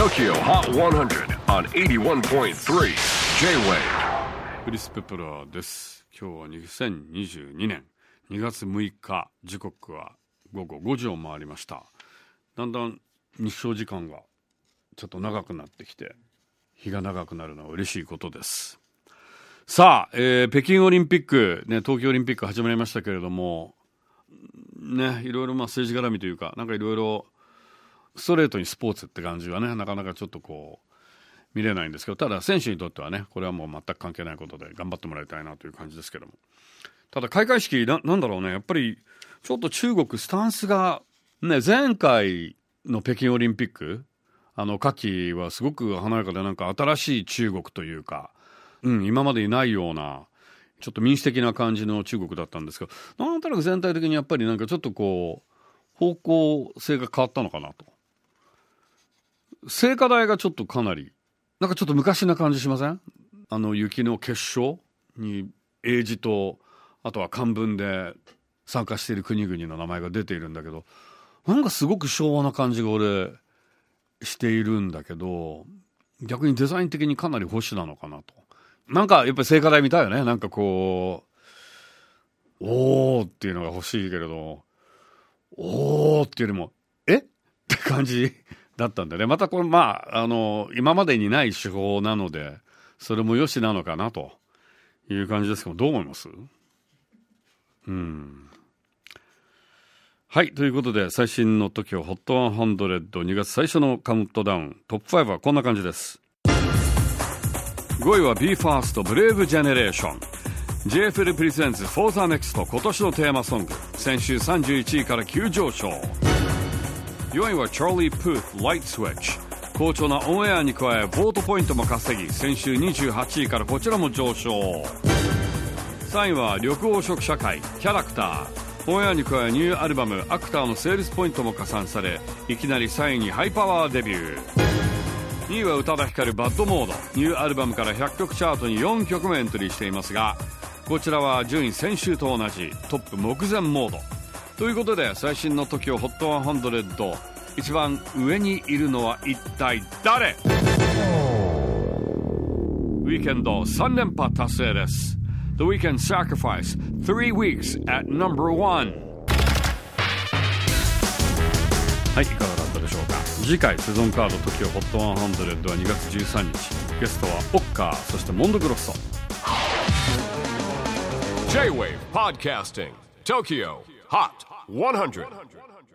TOKYO HOT 100 on 81.3 J-WAVE クリス・ペプラーです。今日は2022年。2月6日時刻は午後5時を回りました。だんだん日照時間がちょっと長くなってきて日が長くなるのは嬉しいことです。さあ、えー北京オリンピック、ね、東京オリンピック始まりましたけれどもねいろいろまあ政治絡みというかなんかいろいろストレートにスポーツって感じはねなかなかちょっとこう見れないんですけどただ選手にとってはねこれはもう全く関係ないことで頑張ってもらいたいなという感じですけども。ただ開会式ななんだろうねやっぱりちょっと中国スタンスがね前回の北京オリンピックあの夏季はすごく華やかでなんか新しい中国というか、うん、今までにないようなちょっと民主的な感じの中国だったんですけどなんとなく全体的にやっぱりなんかちょっとこう方向性が変わったのかなと。聖火台がちょっとかなりなんかちょっと昔な感じしません？あの雪の結晶に英字とあとは漢文で参加している国々の名前が出ているんだけどなんかすごく昭和な感じが俺しているんだけど逆にデザイン的にかなり保守なのかなと。なんかやっぱり聖火台みたいよね。なんかこうおーっていうのが欲しいけれどおーっていうよりもえ？って感じ。だったんでね。またこれまああの今までにない手法なのでそれもよしなのかなという感じですけどどう思います？うん。はいということで最新の TOKIOHOT1002 月最初のカウントダウントップ5はこんな感じです。5位は BE:FIRST Brave Generation JFL presents For the Next 今年のテーマソング。先週31位から急上昇。4位は Charlie Puth Light Switch 好調なオンエアに加え vote ポイントも稼ぎ先週28位からこちらも上昇。3位は緑黄色社会キャラクター。オンエアに加えニューアルバム「アクター」のセールスポイントも加算されいきなり3位にハイパワーデビュー。2位は宇多田ヒカルバッドモード。ニューアルバムから100曲チャートに4曲もエントリーしていますがこちらは順位先週と同じトップ目前モード。ということで最新の TOKIOHOT100 一番上にいるのは一体誰？ウィーケンド3連覇達成です。The Weekend Sacrifice 3 weeks at number one はいいかがだったでしょうか？次回セゾンカード TOKIOHOT100 は2月13日。ゲストはオッカーそしてモンドグロッソ。J-WAVE PODCASTING TOKYO HOT 100. 100.